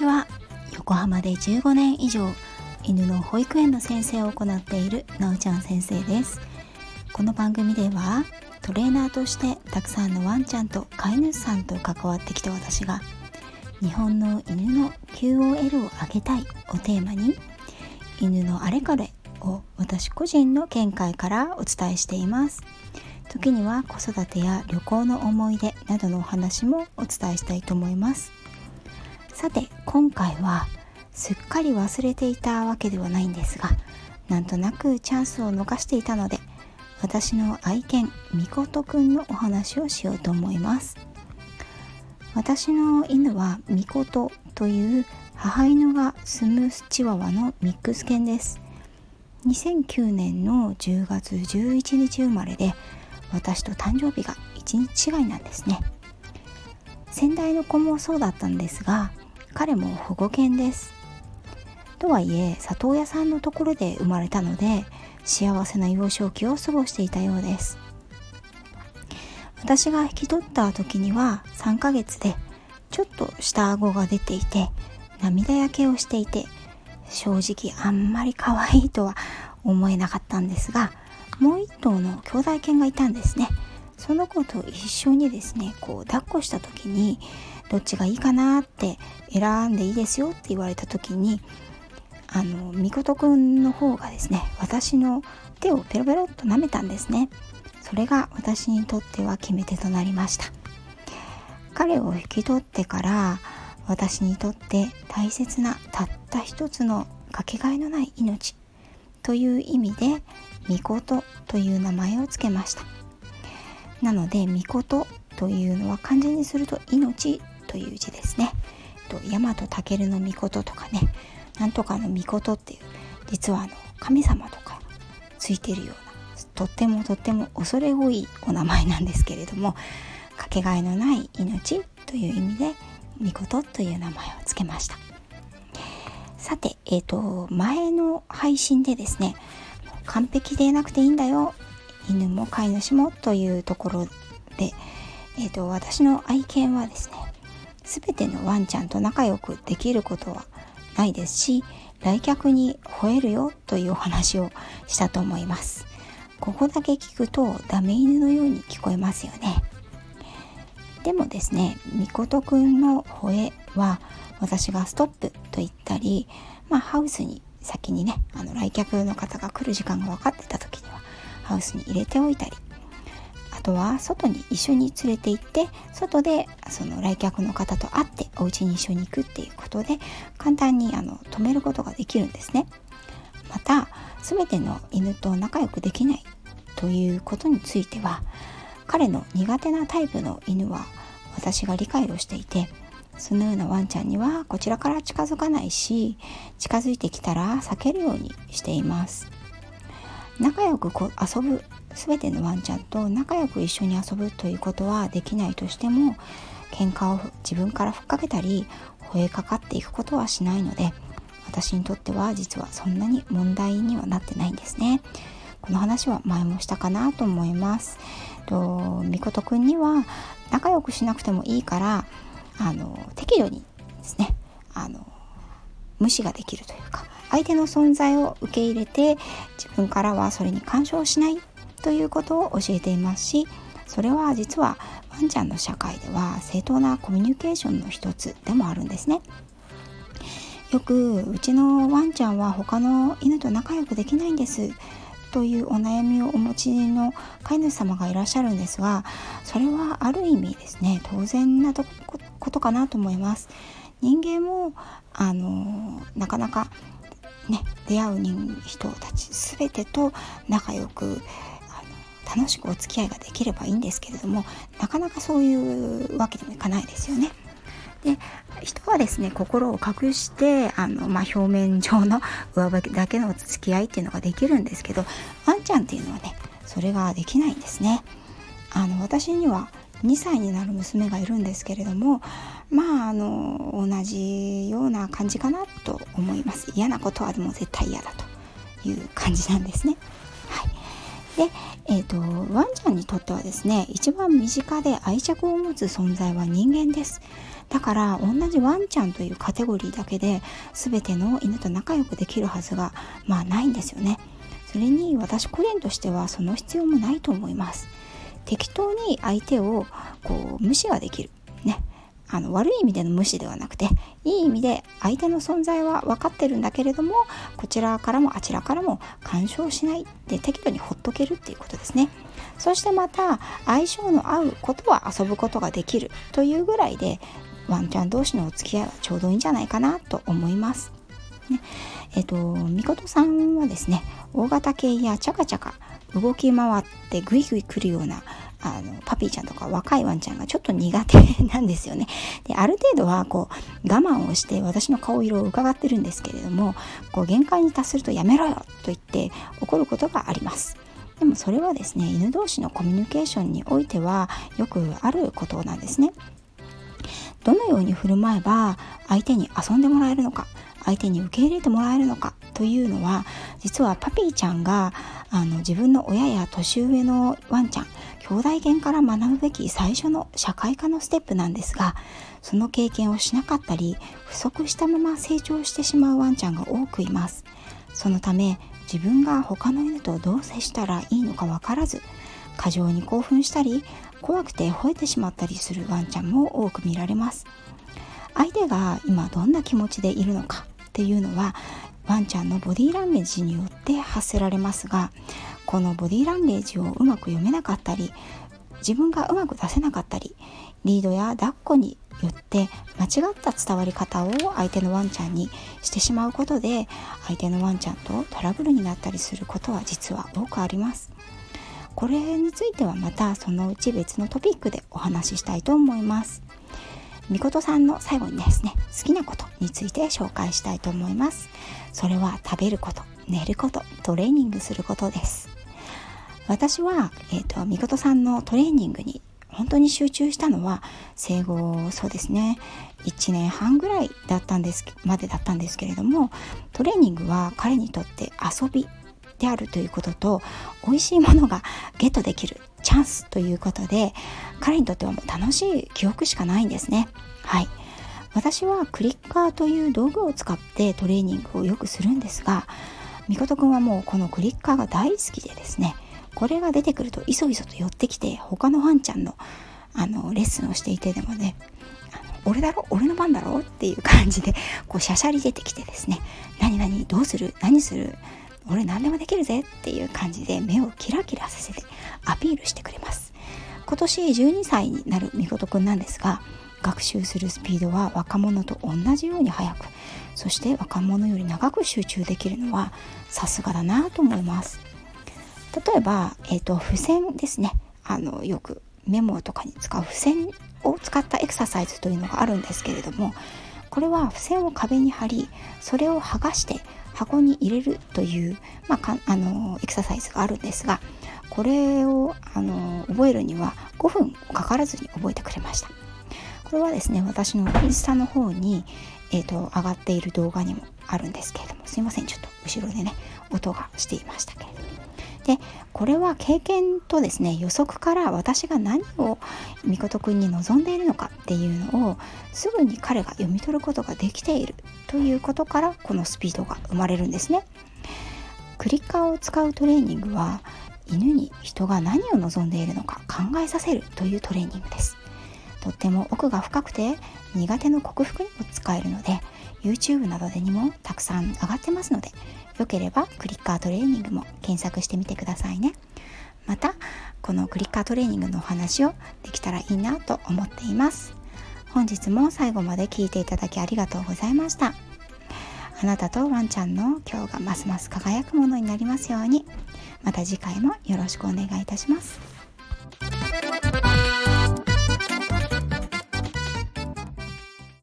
ちは。横浜で15年以上犬の保育園の先生を行っているなおちゃん先生です。この番組ではトレーナーとしてたくさんのワンちゃんと飼い主さんと関わってきた私が日本の犬の QOL を上げたいをテーマに犬のあれこれを私個人の見解からお伝えしています。時には子育てや旅行の思い出などのお話もお伝えしたいと思います。さて今回はすっかり忘れていたわけではないんですがなんとなくチャンスを逃していたので私の愛犬みことくんのお話をしようと思います。私の犬はみことという母犬が住むチワワのミックス犬です。2009年の10月11日生まれで私と誕生日が1日違いなんですね。先代の子もそうだったんですが彼も保護犬です。とはいえ里親さんのところで生まれたので幸せな幼少期を過ごしていたようです。私が引き取った時には3ヶ月でちょっと下顎が出ていて涙焼けをしていて正直あんまり可愛いとは思えなかったんですがもう一頭の兄弟犬がいたんですね。その子と一緒にですねこう抱っこした時にどっちがいいかなって選んでいいですよって言われた時にあのみことくんの方がですね私の手をペロペロっと舐めたんですね。それが私にとっては決め手となりました。彼を引き取ってから私にとって大切なたった一つのかけがえのない命という意味でみことという名前を付けました。なのでみことというのは漢字にすると命という字ですね。と大和武のみことかねなんとかのみことっていう実はあの神様とかついてるようなとってもとっても恐れ多いお名前なんですけれどもかけがえのない命という意味でみこという名前を付けました。さてえっ、ー、と前の配信でですね完璧でなくていいんだよ犬も飼い主もというところで、えーと、私の愛犬はですね全てのワンちゃんと仲良くできることはないですし来客に吠えるよというお話をしたと思います。ここだけ聞くとダメ犬のように聞こえますよね。でもですねみことくんの吠えは私がストップと言ったりまあハウスに先にねあの来客の方が来る時間が分かってた時にはハウスに入れておいたりあとは外に一緒に連れて行って外でその来客の方と会ってお家に一緒に行くっていうことで簡単にあの止めることができるんですね。また全ての犬と仲良くできないということについては彼の苦手なタイプの犬は私が理解をしていてそのようなワンちゃんにはこちらから近づかないし近づいてきたら避けるようにしています。仲良く遊ぶ全てのワンちゃんと仲良く一緒に遊ぶということはできないとしても喧嘩を自分からふっかけたり吠えかかっていくことはしないので私にとっては実はそんなに問題にはなってないんですね。この話は前もしたかなと思います。とみことくんには仲良くしなくてもいいからあの適度にですねあの無視ができるというか相手の存在を受け入れて自分からはそれに干渉しないということを教えていますしそれは実はワンちゃんの社会では正当なコミュニケーションの一つでもあるんですね。よくうちのワンちゃんは他の犬と仲良くできないんですというお悩みをお持ちの飼い主様がいらっしゃるんですがそれはある意味ですね当然なことかなと思います人間もあのなかなかね出会う人たち全てと仲良く楽しくお付き合いができればいいんですけれどもなかなかそういうわけにもいかないですよね。で人はですね心を隠してあの、まあ、表面上の 上履きだけの付き合いっていうのができるんですけどワンちゃんっていうのはねそれができないんですね。あの私には2歳になる娘がいるんですけれどもまああの同じような感じかなと思います嫌なことはでも絶対嫌だという感じなんですね。で、えーとワンちゃんにとってはですね一番身近で愛着を持つ存在は人間です。だから同じワンちゃんというカテゴリーだけで全ての犬と仲良くできるはずがまあないんですよね。それに私個人としてはその必要もないと思います。適当に相手をこう無視ができる。ね。あの悪い意味での無視ではなくていい意味で相手の存在は分かってるんだけれどもこちらからもあちらからも干渉しないで適度にほっとけるっていうことですねそしてまた相性の合うことは遊ぶことができるというぐらいでワンちゃん同士のお付き合いはちょうどいいんじゃないかなと思います。ね、えっ、とみことさんはですね大型犬やチャカチャカ動き回ってグイグイ来るようなあのパピーちゃんとか若いワンちゃんがちょっと苦手なんですよね。である程度はこう我慢をして私の顔色を伺ってるんですけれどもこう限界に達するとやめろよと言って怒ることがあります。でもそれはですね犬同士のコミュニケーションにおいてはよくあることなんですね。どのように振る舞えば相手に遊んでもらえるのか相手に受け入れてもらえるのかというのは実はパピーちゃんがあの自分の親や年上のワンちゃん兄弟犬から学ぶべき最初の社会科のステップなんですがその経験をしなかったり不足したまま成長してしまうワンちゃんが多くいます。そのため自分が他の犬とどう接したらいいのか分からず過剰に興奮したり怖くて吠えてしまったりするワンちゃんも多く見られます。相手が今どんな気持ちでいるのかっていうのはワンちゃんのボディーランゲージによって発せられますがこのボディーランゲージをうまく読めなかったり自分がうまく出せなかったりリードや抱っこによって間違った伝わり方を相手のワンちゃんにしてしまうことで相手のワンちゃんとトラブルになったりすることは実は多くあります。これについてはまたそのうち別のトピックでお話ししたいと思います。みことさんの最後にですね好きなことについて紹介したいと思います。それは食べること寝ることトレーニングすることです。私は、えーと、みことさんのトレーニングに本当に集中したのは生後そうですね1年半ぐらいだったんですまでだったんですけれどもトレーニングは彼にとって遊びであるということと美味しいものがゲットできるチャンスということで彼にとってはもう楽しい記憶しかないんですね。はい。私はクリッカーという道具を使ってトレーニングをよくするんですがみことくんはもうこのクリッカーが大好きでですねこれが出てくるといそいそと寄ってきて他のワンちゃんのあのレッスンをしていてでもね俺だろ？俺の番だろ？っていう感じでこうしゃしゃり出てきてですね。何何どうする？何する？俺何でもできるぜ？っていう感じで目をキラキラさせてアピールしてくれます。今年12歳になるみことくんなんですが学習するスピードは若者と同じように速くそして若者より長く集中できるのはさすがだなと思います。例えば、えーと、付箋ですね。あのよくメモとかに使う付箋を使ったエクササイズというのがあるんですけれどもこれは付箋を壁に貼りそれを剥がして箱に入れるという、まあ、かあのエクササイズがあるんですがこれをあの覚えるには5分かからずに覚えてくれました。これはですね私のインスタの方に、えーと、上がっている動画にもあるんですけれどもすいませんちょっと後ろでね音がしていましたけれども。でこれは経験とですね予測から私が何をみことくんに望んでいるのかっていうのをすぐに彼が読み取ることができているということからこのスピードが生まれるんですね。クリッカーを使うトレーニングは犬に人が何を望んでいるのか考えさせるというトレーニングです。とっても奥が深くて苦手の克服にも使えるので YouTube などでにもたくさん上がってますのでよければクリッカートレーニングも検索してみてくださいね。またこのクリッカートレーニングのお話をできたらいいなと思っています。本日も最後まで聞いていただきありがとうございました。あなたとワンちゃんの今日がますます輝くものになりますように。また次回もよろしくお願いいたします。